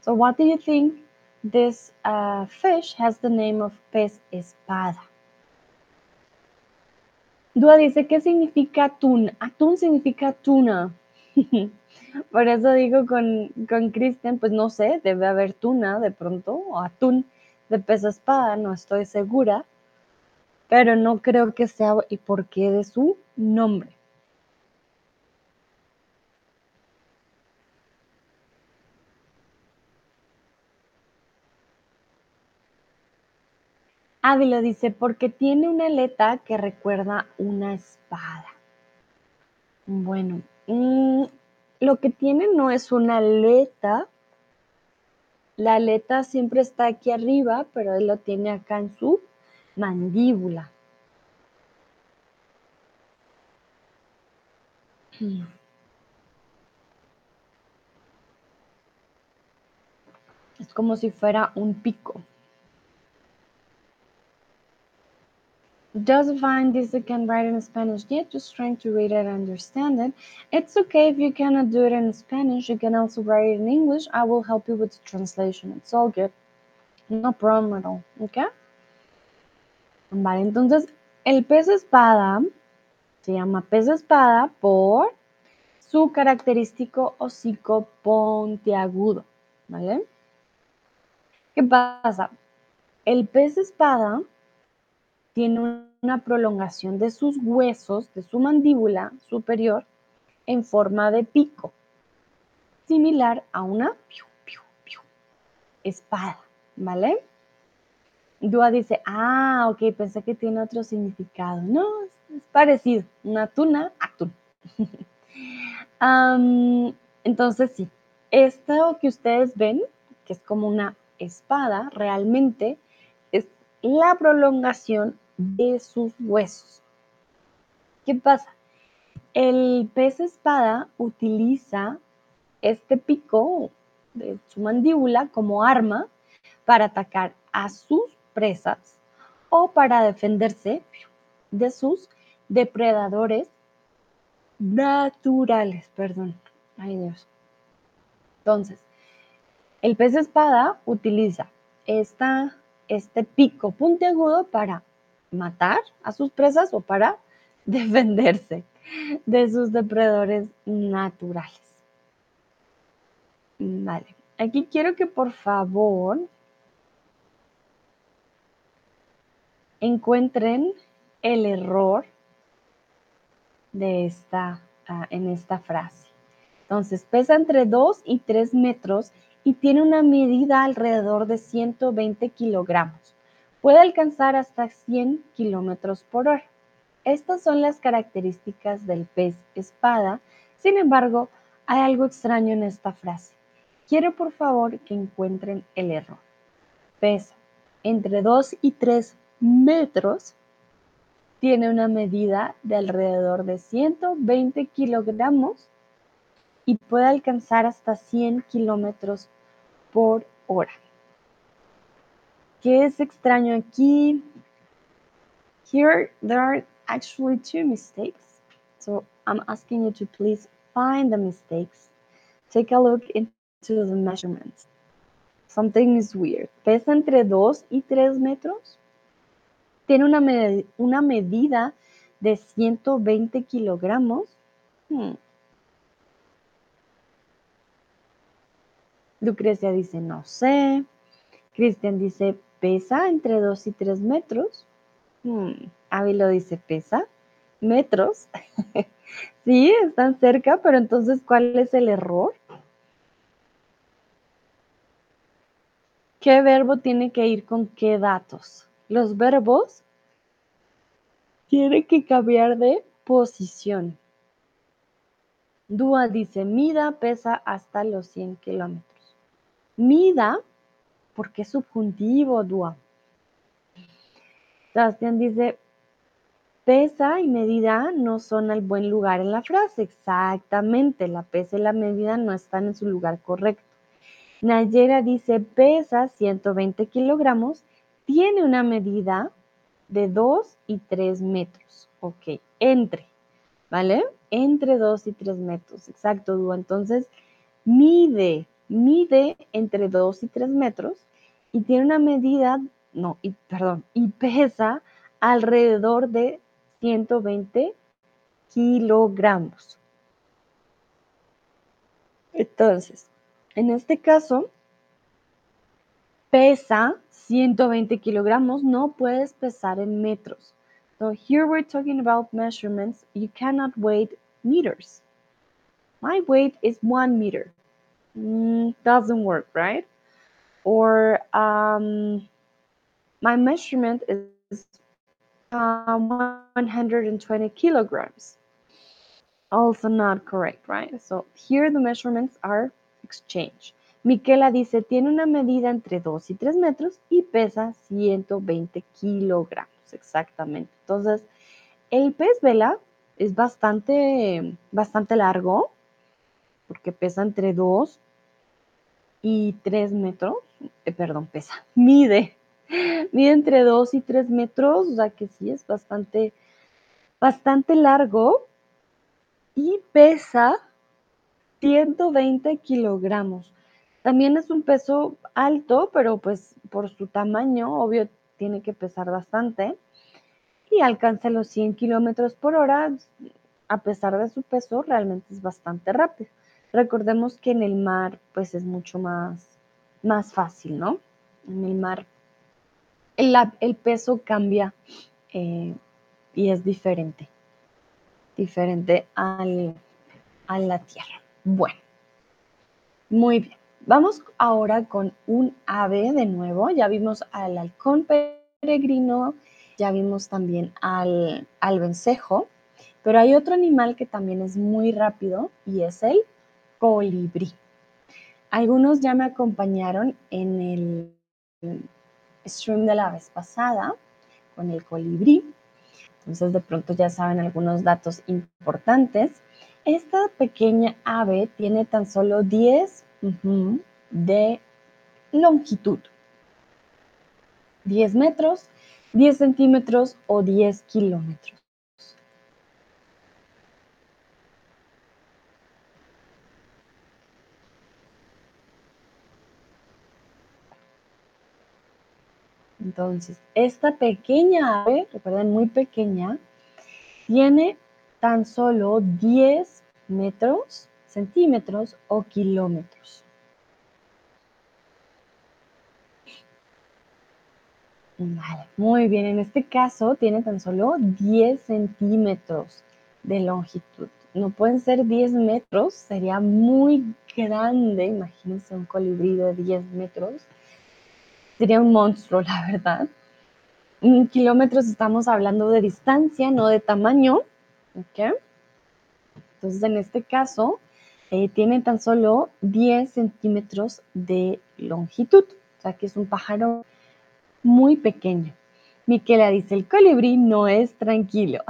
So what do you think this uh, fish has the name of pez espada? Dua dice, ¿qué significa atún? Atún significa tuna. Por eso digo con, con Kristen, pues no sé, debe haber tuna de pronto, o atún de pez espada, no estoy segura pero no creo que sea y por qué de su nombre. Ávila dice, porque tiene una aleta que recuerda una espada. Bueno, mm, lo que tiene no es una aleta. La aleta siempre está aquí arriba, pero él lo tiene acá en su mandíbula. Es como si fuera un pico. doesn't find this I can write in Spanish yet, just trying to read it and understand it. It's okay if you cannot do it in Spanish, you can also write it in English. I will help you with the translation. It's all good. No problem at all, okay? Vale, entonces el pez espada se llama pez espada por su característico hocico pontiagudo, ¿vale? ¿Qué pasa? El pez espada tiene una prolongación de sus huesos, de su mandíbula superior, en forma de pico, similar a una espada, ¿vale? Dua dice, ah, ok, pensé que tiene otro significado. No, es, parecido, una tuna, atún. entonces sí, esto que ustedes ven, que es como una espada, realmente es la prolongación de sus huesos. ¿Qué pasa? El pez espada utiliza este pico de su mandíbula como arma para atacar a sus presas o para defenderse de sus depredadores naturales, perdón. Ay Dios. Entonces, el pez espada utiliza esta, este pico puntiagudo para matar a sus presas o para defenderse de sus depredadores naturales. Vale, aquí quiero que por favor encuentren el error de esta, ah, en esta frase. Entonces, pesa entre 2 y 3 metros y tiene una medida alrededor de 120 kilogramos. Puede alcanzar hasta 100 kilómetros por hora. Estas son las características del pez espada. Sin embargo, hay algo extraño en esta frase. Quiero por favor que encuentren el error. Pesa entre 2 y 3 metros, tiene una medida de alrededor de 120 kilogramos y puede alcanzar hasta 100 kilómetros por hora. ¿Qué es extraño aquí? Here there are actually two mistakes. So I'm asking you to please find the mistakes. Take a look into the measurements. Something is weird. Pesa entre 2 y 3 metros tiene una, una medida de 120 kilogramos. Hmm. Lucrecia dice, no sé. Cristian dice, pesa entre 2 y 3 metros. Hmm. Dice, pesa metros. sí, están cerca, pero entonces, ¿cuál es el error? ¿Qué verbo tiene que ir con qué datos? Los verbos tienen que cambiar de posición. Dúa dice, mida pesa hasta los 100 kilómetros. Mida, porque es subjuntivo, Dúa. Sebastián dice, pesa y medida no son al buen lugar en la frase. Exactamente, la pesa y la medida no están en su lugar correcto. Nayera dice, pesa 120 kilogramos tiene una medida de 2 y 3 metros. Ok, entre, ¿vale? Entre 2 y 3 metros. Exacto, Dúa. Entonces, mide, mide entre 2 y 3 metros y tiene una medida, no, y, perdón, y pesa alrededor de 120 kilogramos. Entonces, en este caso, pesa 120 kilogramos, no puedes pesar en metros. So here we're talking about measurements. You cannot weigh meters. My weight is one meter. Mm, doesn't work, right? Or um, my measurement is uh, 120 kilograms. Also not correct, right? So here the measurements are exchanged. Miquela dice, tiene una medida entre 2 y 3 metros y pesa 120 kilogramos, exactamente. Entonces, el pez vela es bastante, bastante largo, porque pesa entre 2 y 3 metros, eh, perdón, pesa, mide Mide entre 2 y 3 metros, o sea que sí es bastante, bastante largo y pesa 120 kilogramos. También es un peso alto, pero pues por su tamaño, obvio, tiene que pesar bastante. Y alcanza los 100 kilómetros por hora. A pesar de su peso, realmente es bastante rápido. Recordemos que en el mar, pues es mucho más, más fácil, ¿no? En el mar, el, peso cambia eh, y es diferente. Diferente al, a la tierra. Bueno, muy bien. Vamos ahora con un ave de nuevo. Ya vimos al halcón peregrino, ya vimos también al, al vencejo, pero hay otro animal que también es muy rápido y es el colibrí. Algunos ya me acompañaron en el stream de la vez pasada con el colibrí. Entonces de pronto ya saben algunos datos importantes. Esta pequeña ave tiene tan solo 10 de longitud. 10 metros, 10 centímetros o 10 kilómetros. Entonces, esta pequeña ave, recuerden, muy pequeña, tiene tan solo 10 metros centímetros o kilómetros. Muy bien. En este caso tiene tan solo 10 centímetros de longitud. No pueden ser 10 metros, sería muy grande. Imagínense un colibrí de 10 metros. Sería un monstruo, la verdad. En kilómetros estamos hablando de distancia, no de tamaño. Entonces, en este caso, eh, tiene tan solo 10 centímetros de longitud, o sea que es un pájaro muy pequeño. Miquela dice, el colibrí no es tranquilo.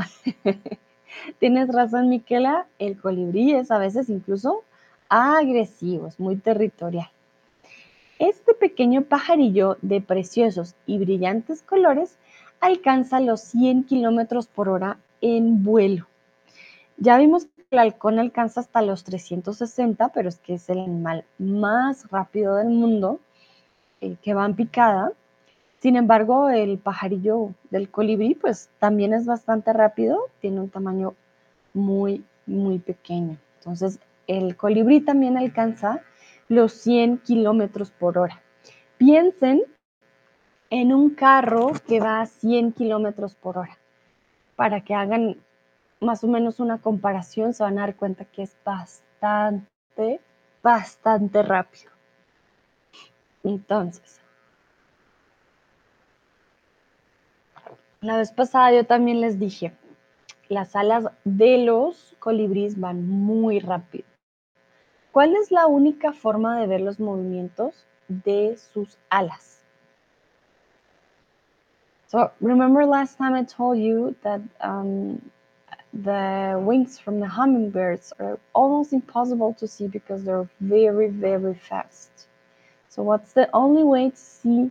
Tienes razón, Miquela, el colibrí es a veces incluso agresivo, es muy territorial. Este pequeño pajarillo de preciosos y brillantes colores alcanza los 100 kilómetros por hora en vuelo. Ya vimos el halcón alcanza hasta los 360, pero es que es el animal más rápido del mundo eh, que va en picada. Sin embargo, el pajarillo del colibrí, pues también es bastante rápido, tiene un tamaño muy, muy pequeño. Entonces, el colibrí también alcanza los 100 kilómetros por hora. Piensen en un carro que va a 100 kilómetros por hora, para que hagan más o menos una comparación, se van a dar cuenta que es bastante, bastante rápido. Entonces, la vez pasada yo también les dije, las alas de los colibríes van muy rápido. ¿Cuál es la única forma de ver los movimientos de sus alas? So remember last time I told you that um, the wings from the hummingbirds are almost impossible to see because they're very, very fast. So, what's the only way to see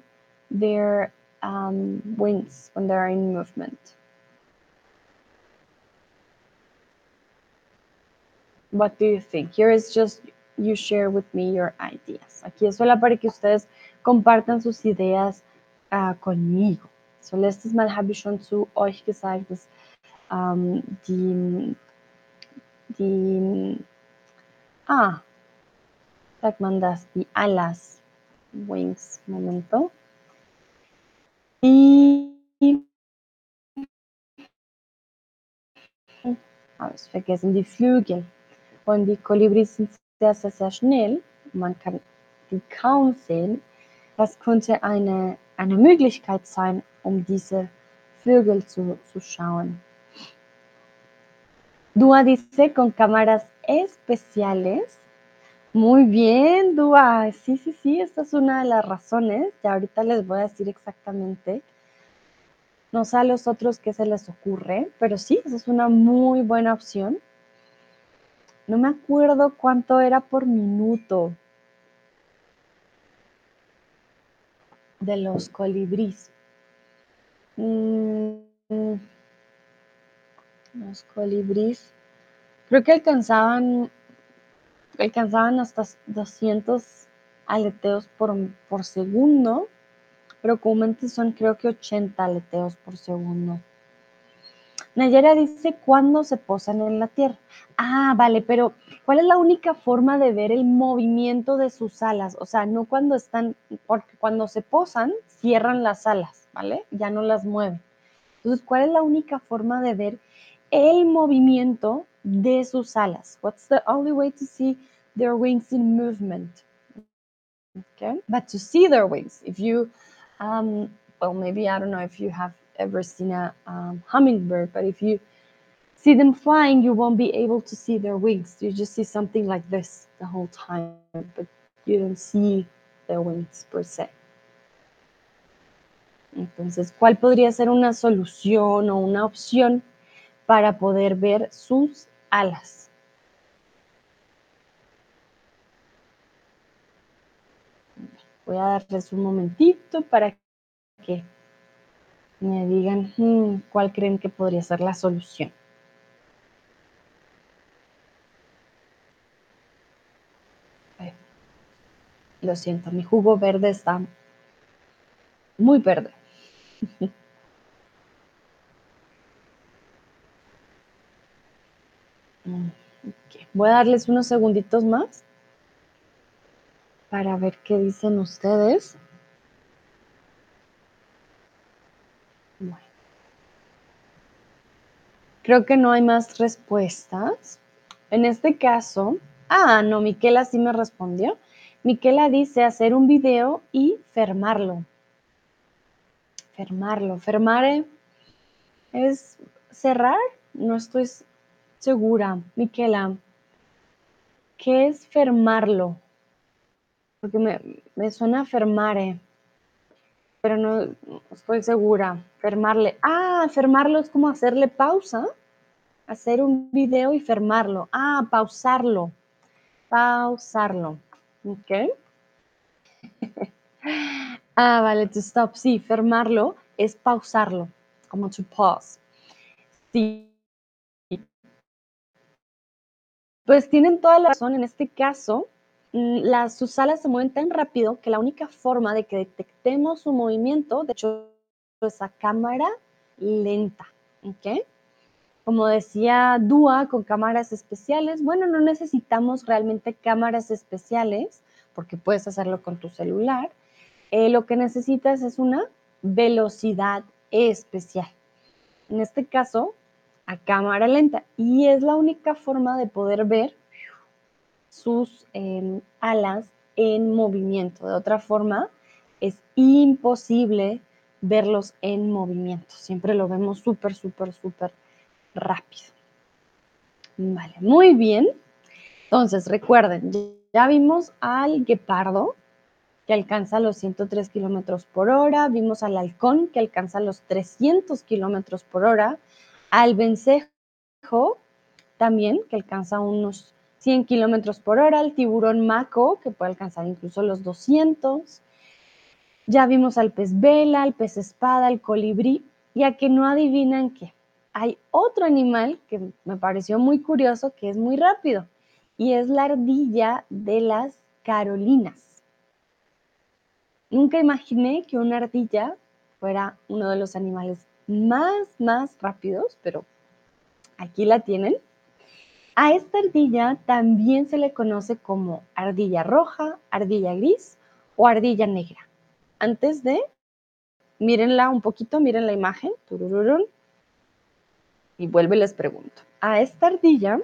their um, wings when they're in movement? What do you think? Here is just you share with me your ideas. Aquí es solo para que ustedes compartan sus ideas uh, conmigo. So letztes Mal habe ich schon zu euch gesagt, dass ähm, die, die, ah, sagt man das, die alas, wings, momento. Y, habe ich vergessen, die Flügel. Und die Kolibris sind sehr, sehr, sehr schnell. Man kann die kaum sehen. Das könnte eine, eine Möglichkeit sein, um diese Vögel zu, zu schauen. Dúa dice con cámaras especiales. Muy bien, Dúa. Sí, sí, sí, esta es una de las razones. Ya ahorita les voy a decir exactamente. No sé a los otros qué se les ocurre, pero sí, esa es una muy buena opción. No me acuerdo cuánto era por minuto. de los colibríes. Mm, los colibríes, creo que alcanzaban, alcanzaban hasta 200 aleteos por, por segundo, pero comúnmente son creo que 80 aleteos por segundo. Nayera dice cuándo se posan en la tierra. Ah, vale, pero ¿cuál es la única forma de ver el movimiento de sus alas? O sea, no cuando están, porque cuando se posan, cierran las alas, ¿vale? Ya no las mueven. Entonces, ¿cuál es la única forma de ver el movimiento de sus alas? What's the only way to see their wings in movement? Okay, but to see their wings, if you, um, well, maybe I don't know if you have ever seen a um, hummingbird, but if you see them flying, you won't be able to see their wings. You just see something like this the whole time, but you don't see their wings per se. Entonces, ¿cuál podría ser una solución o una opción para poder ver sus alas? Voy a darles un momentito para que me digan hmm, cuál creen que podría ser la solución. Lo siento, mi jugo verde está muy verde. Voy a darles unos segunditos más para ver qué dicen ustedes. Creo que no hay más respuestas. En este caso, ah, no, Miquela sí me respondió. Miquela dice hacer un video y fermarlo. Fermarlo. Fermar es cerrar. No estoy segura. Miquela, ¿qué es fermarlo? Porque me, me suena fermare pero no estoy segura. Fermarle. Ah, fermarlo es como hacerle pausa. Hacer un video y fermarlo. Ah, pausarlo. Pausarlo. Ok. ah, vale, to stop. Sí, fermarlo es pausarlo. Como to pause. Sí. Pues tienen toda la razón en este caso Mm, las, sus alas se mueven tan rápido que la única forma de que detectemos su movimiento, de hecho, es a cámara lenta. ¿ok? Como decía Dua, con cámaras especiales, bueno, no necesitamos realmente cámaras especiales porque puedes hacerlo con tu celular. Eh, lo que necesitas es una velocidad especial. En este caso, a cámara lenta. Y es la única forma de poder ver sus em, alas en movimiento. De otra forma, es imposible verlos en movimiento. Siempre lo vemos súper, súper, súper rápido. Vale, muy bien. Entonces, recuerden, ya vimos al guepardo que alcanza los 103 kilómetros por hora, vimos al halcón que alcanza los 300 kilómetros por hora, al vencejo también que alcanza unos 100 kilómetros por hora, el tiburón maco, que puede alcanzar incluso los 200. Ya vimos al pez vela, al pez espada, al colibrí, y a que no adivinan qué. Hay otro animal que me pareció muy curioso, que es muy rápido, y es la ardilla de las Carolinas. Nunca imaginé que una ardilla fuera uno de los animales más, más rápidos, pero aquí la tienen. A esta ardilla también se le conoce como ardilla roja, ardilla gris o ardilla negra. Antes de, mírenla un poquito, miren la imagen, y vuelvo y les pregunto. A esta ardilla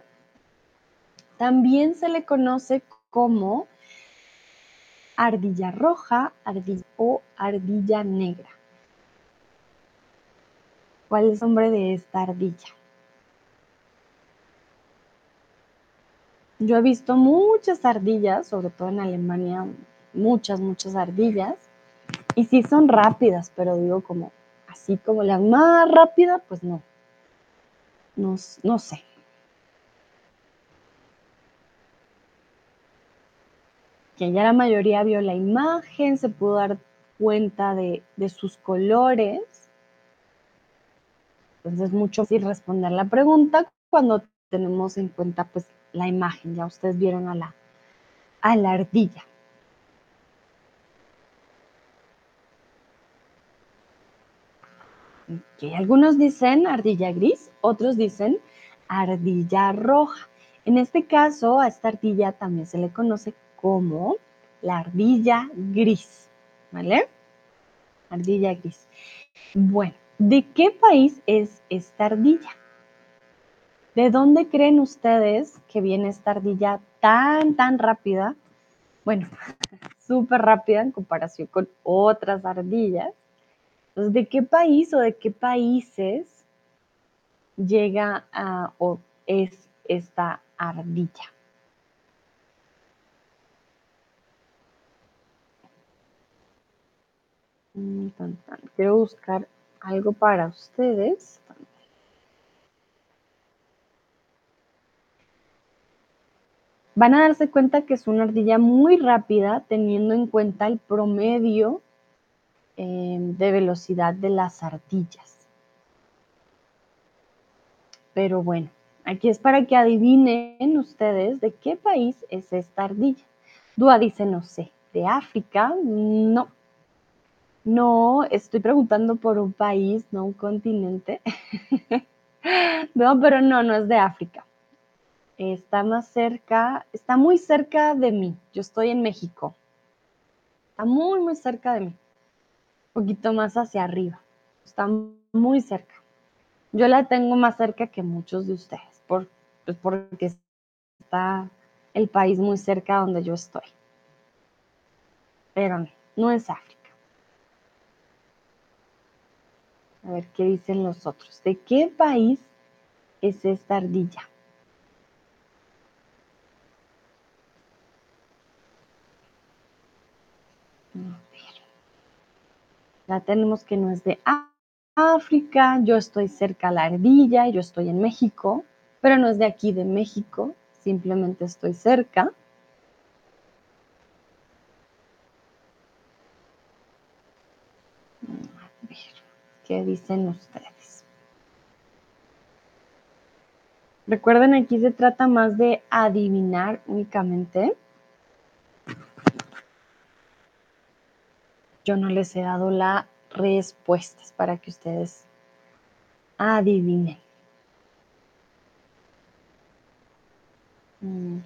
también se le conoce como ardilla roja ardilla, o ardilla negra. ¿Cuál es el nombre de esta ardilla? Yo he visto muchas ardillas, sobre todo en Alemania, muchas, muchas ardillas. Y sí son rápidas, pero digo como, así como las más rápidas, pues no. No, no sé. Que ya la mayoría vio la imagen, se pudo dar cuenta de sus colores. Entonces es mucho fácil responder la pregunta cuando tenemos en cuenta pues la imagen. Ya ustedes vieron a la, a la ardilla. Algunos dicen ardilla gris, otros dicen ardilla roja. En este caso, a esta ardilla también se le conoce como la ardilla gris, ¿vale? Ardilla gris. Bueno, ¿de qué país es esta ardilla? ¿De dónde creen ustedes que viene esta ardilla tan, tan rápida? Bueno, súper rápida en comparación con otras ardillas. Entonces, ¿de qué país o de qué países llega o es esta ardilla? Mm, Quiero buscar algo para ustedes. Van a darse cuenta que es una ardilla muy rápida teniendo en cuenta el promedio Em, de velocidad de las ardillas. Pero bueno, aquí es para que adivinen ustedes de qué país es esta ardilla. Dúa dice, no sé, ¿de África? No. No, estoy preguntando por un país, no un continente. no, pero no, no es de África. Está más cerca, está muy cerca de mí. Yo estoy en México. Está muy, muy cerca de mí poquito más hacia arriba. Está muy cerca. Yo la tengo más cerca que muchos de ustedes, pues porque está el país muy cerca donde yo estoy. Pero no, no es África. A ver qué dicen los otros. ¿De qué país es esta ardilla? Ya tenemos que no es de África, yo estoy cerca a la ardilla, yo estoy en México, pero no es de aquí de México, simplemente estoy cerca. ¿Qué dicen ustedes? Recuerden, aquí se trata más de adivinar únicamente. yo no les he dado las respuestas para que ustedes adivinen. Mm,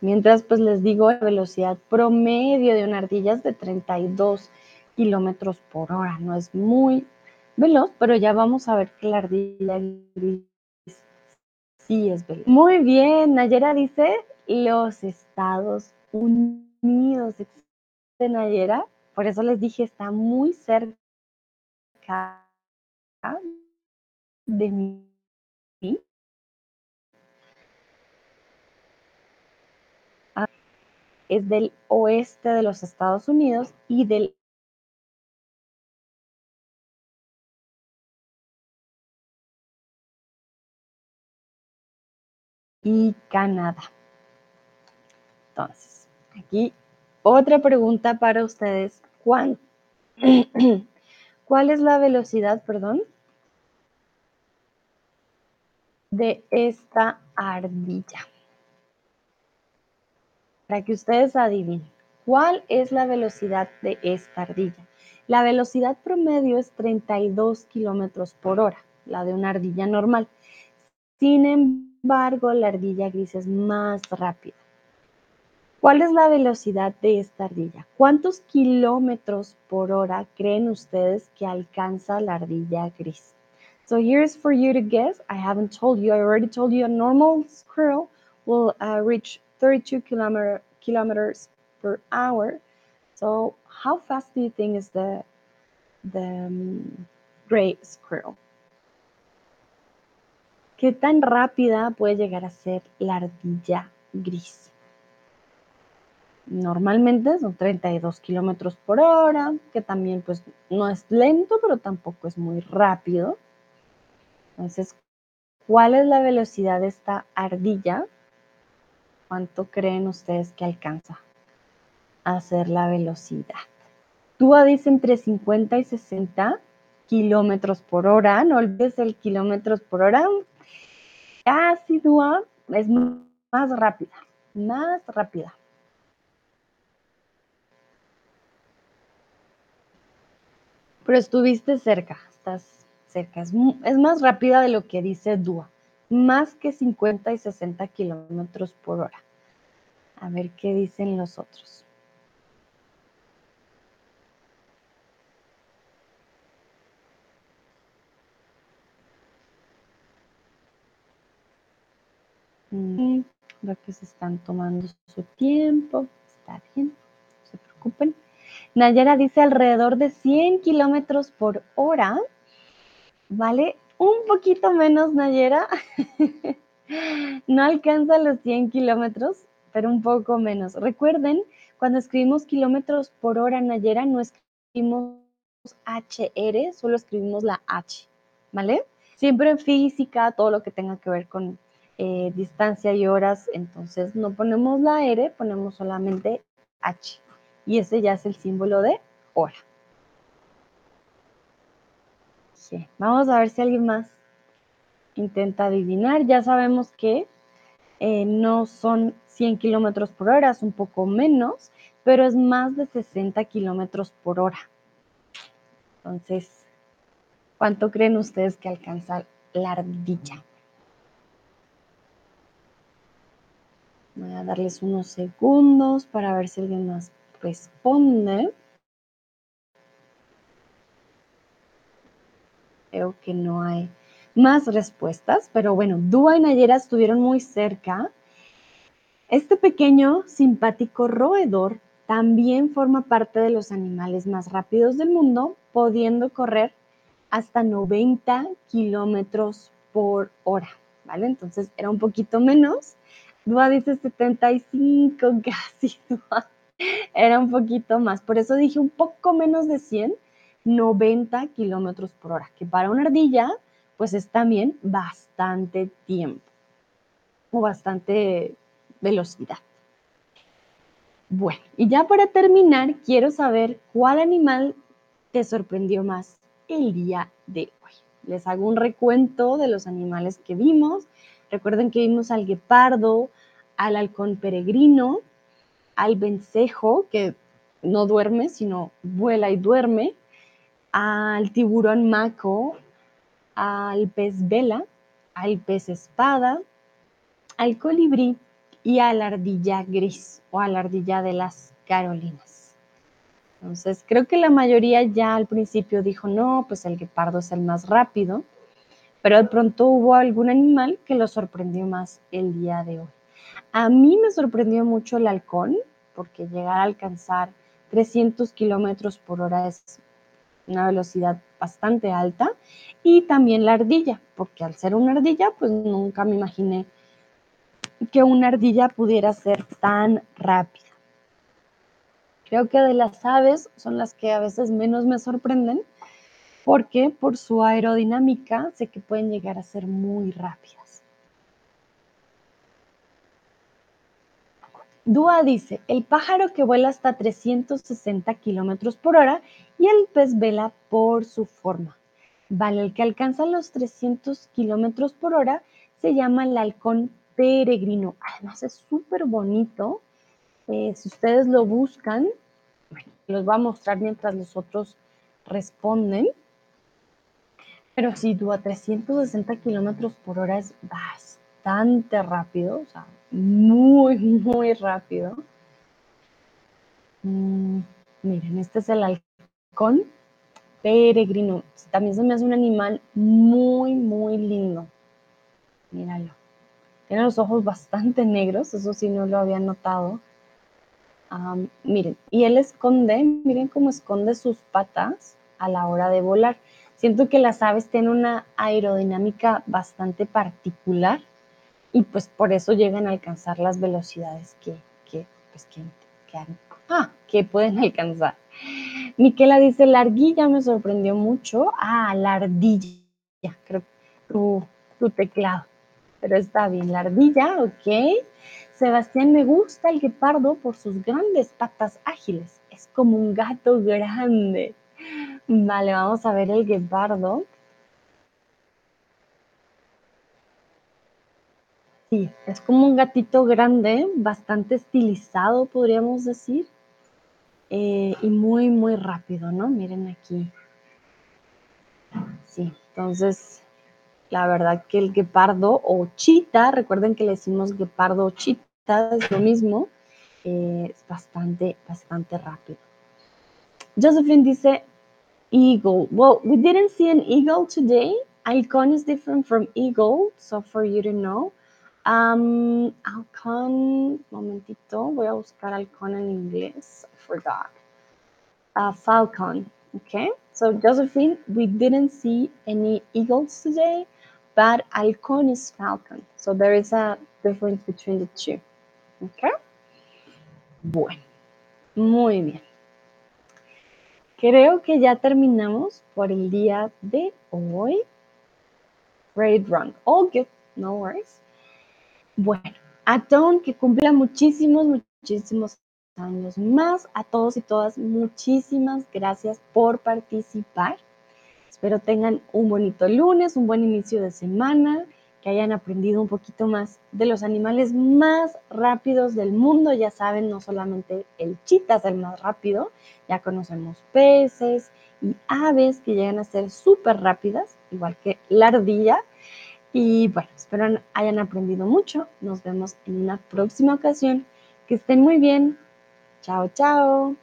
Mientras, pues les digo, la velocidad promedio de una ardilla es de 32 kilómetros por hora. No es muy veloz, pero ya vamos a ver que la ardilla sí es veloz. Muy bien, Nayera dice los Estados Unidos. Nayera. Por eso les dije, está muy cerca de mí. Ah, es del oeste de los Estados Unidos y del y Canadá. Entonces, aquí otra pregunta para ustedes. ¿Cuál, ¿Cuál es la velocidad, perdón, de esta ardilla? Para que ustedes adivinen, ¿cuál es la velocidad de esta ardilla? La velocidad promedio es 32 kilómetros por hora, la de una ardilla normal. Sin embargo, la ardilla gris es más rápida. ¿Cuál es la velocidad de esta ardilla? ¿Cuántos kilómetros por hora creen ustedes que alcanza la ardilla gris? So here's for you to guess. I haven't told you. I already told you a normal squirrel will uh, reach 32 kilometer, kilometers per hour. So how fast do you think is the, the um, gray squirrel? ¿Qué tan rápida puede llegar a ser la ardilla gris? normalmente son 32 kilómetros por hora, que también pues no es lento, pero tampoco es muy rápido. Entonces, ¿cuál es la velocidad de esta ardilla? ¿Cuánto creen ustedes que alcanza a hacer la velocidad? Dúa dice entre 50 y 60 kilómetros por hora. No olvides el kilómetros por hora. Casi Dúa es más rápida, más rápida. Pero estuviste cerca, estás cerca. Es, más rápida de lo que dice Dúa. Más que 50 y 60 kilómetros por hora. A ver qué dicen los otros. Mm, veo que se están tomando su tiempo. Está bien, no se preocupen. Nayara dice alrededor de 100 kilómetros por hora. ¿Vale? Un poquito menos, Nayera. no alcanza los 100 kilómetros, pero un poco menos. Recuerden, cuando escribimos kilómetros por hora, Nayera, no escribimos HR, solo escribimos la H. ¿Vale? Siempre en física, todo lo que tenga que ver con eh, distancia y horas, entonces no ponemos la R, ponemos solamente H. Y ese ya es el símbolo de hora. Sí. Vamos a ver si alguien más intenta adivinar. Ya sabemos que eh, no son 100 kilómetros por hora, es un poco menos, pero es más de 60 kilómetros por hora. Entonces, ¿cuánto creen ustedes que alcanza la ardilla? Voy a darles unos segundos para ver si alguien más responde. Veo que no hay más respuestas, pero bueno, Dúa y Nayera estuvieron muy cerca. Este pequeño, simpático roedor también forma parte de los animales más rápidos del mundo, pudiendo correr hasta 90 kilómetros por hora, ¿vale? Entonces era un poquito menos, Dua dice 75, casi Dua. Era un poquito más. Por eso dije un poco menos de 100, 90 kilómetros por hora, que para una ardilla, pues es también bastante tiempo o bastante velocidad. Bueno, y ya para terminar, quiero saber cuál animal te sorprendió más el día de hoy. Les hago un recuento de los animales que vimos Recuerden que vimos al guepardo, al halcón peregrino, al vencejo, que no duerme, sino vuela y duerme, al tiburón maco, al pez vela, al pez espada, al colibrí y a la ardilla gris o a la ardilla de las Carolinas. Entonces, creo que la mayoría ya al principio dijo, no, pues el guepardo es el más rápido pero de pronto hubo algún animal que lo sorprendió más el día de hoy. A mí me sorprendió mucho el halcón, porque llegar a alcanzar 300 kilómetros por hora es una velocidad bastante alta, y también la ardilla, porque al ser una ardilla, pues nunca me imaginé que una ardilla pudiera ser tan rápida. Creo que de las aves son las que a veces menos me sorprenden, porque por su aerodinámica sé que pueden llegar a ser muy rápidas. Dúa dice, el pájaro que vuela hasta 360 kilómetros por hora y el pez vela por su forma. Vale, el que alcanza los 300 kilómetros por hora se llama el halcón peregrino. Además es súper bonito. Eh, si ustedes lo buscan, los voy a mostrar mientras los otros responden. Pero si tú a 360 kilómetros por hora es bastante rápido, o sea, muy, muy rápido. Mm, miren, este es el halcón peregrino. También se me hace un animal muy, muy lindo. Míralo. Tiene los ojos bastante negros, eso sí no lo había notado. miren, y él esconde, miren cómo esconde sus patas a la hora de volar. Siento que las aves tienen una aerodinámica bastante particular y pues por eso llegan a alcanzar las velocidades que, que, pues, que, ah, que pueden alcanzar. Miquela dice, la me sorprendió mucho. Ah, la ardilla, creo tu, tu teclado. Pero está bien, la ardilla, ok. Sebastián, me gusta el guepardo por sus grandes patas ágiles. es como un gato grande. Vale, vamos a ver el guepardo. Sí, es como un gatito grande, bastante estilizado, podríamos decir. Eh, y muy, muy rápido, ¿no? Miren aquí. Sí, entonces, la verdad que el guepardo o chita, recuerden que le decimos guepardo o chita, es lo mismo, eh, es bastante, bastante rápido. Josephine dice, eagle. Well, we didn't see an eagle today. Halcón is different from eagle, so for you to know. Um, halcón, momentito, voy a buscar halcón en inglés. I forgot. Uh, falcon, okay? So Josephine, we didn't see any eagles today, but halcón is falcon. So there is a difference between the two, okay? Bueno, muy bien. Creo que ya terminamos por el día de hoy. Great run. All good, no worries. Bueno, a Tom que cumpla muchísimos, muchísimos años más. A todos y todas, muchísimas gracias por participar. Espero tengan un bonito lunes, un buen inicio de semana, que hayan aprendido un poquito más de los animales más rápidos del mundo. Ya saben, no solamente el chita es el más rápido, ya conocemos peces y aves que llegan a ser súper rápidas, igual que la ardilla. Y bueno, espero hayan aprendido mucho. Nos vemos en una próxima ocasión. Que estén muy bien. Chao, chao.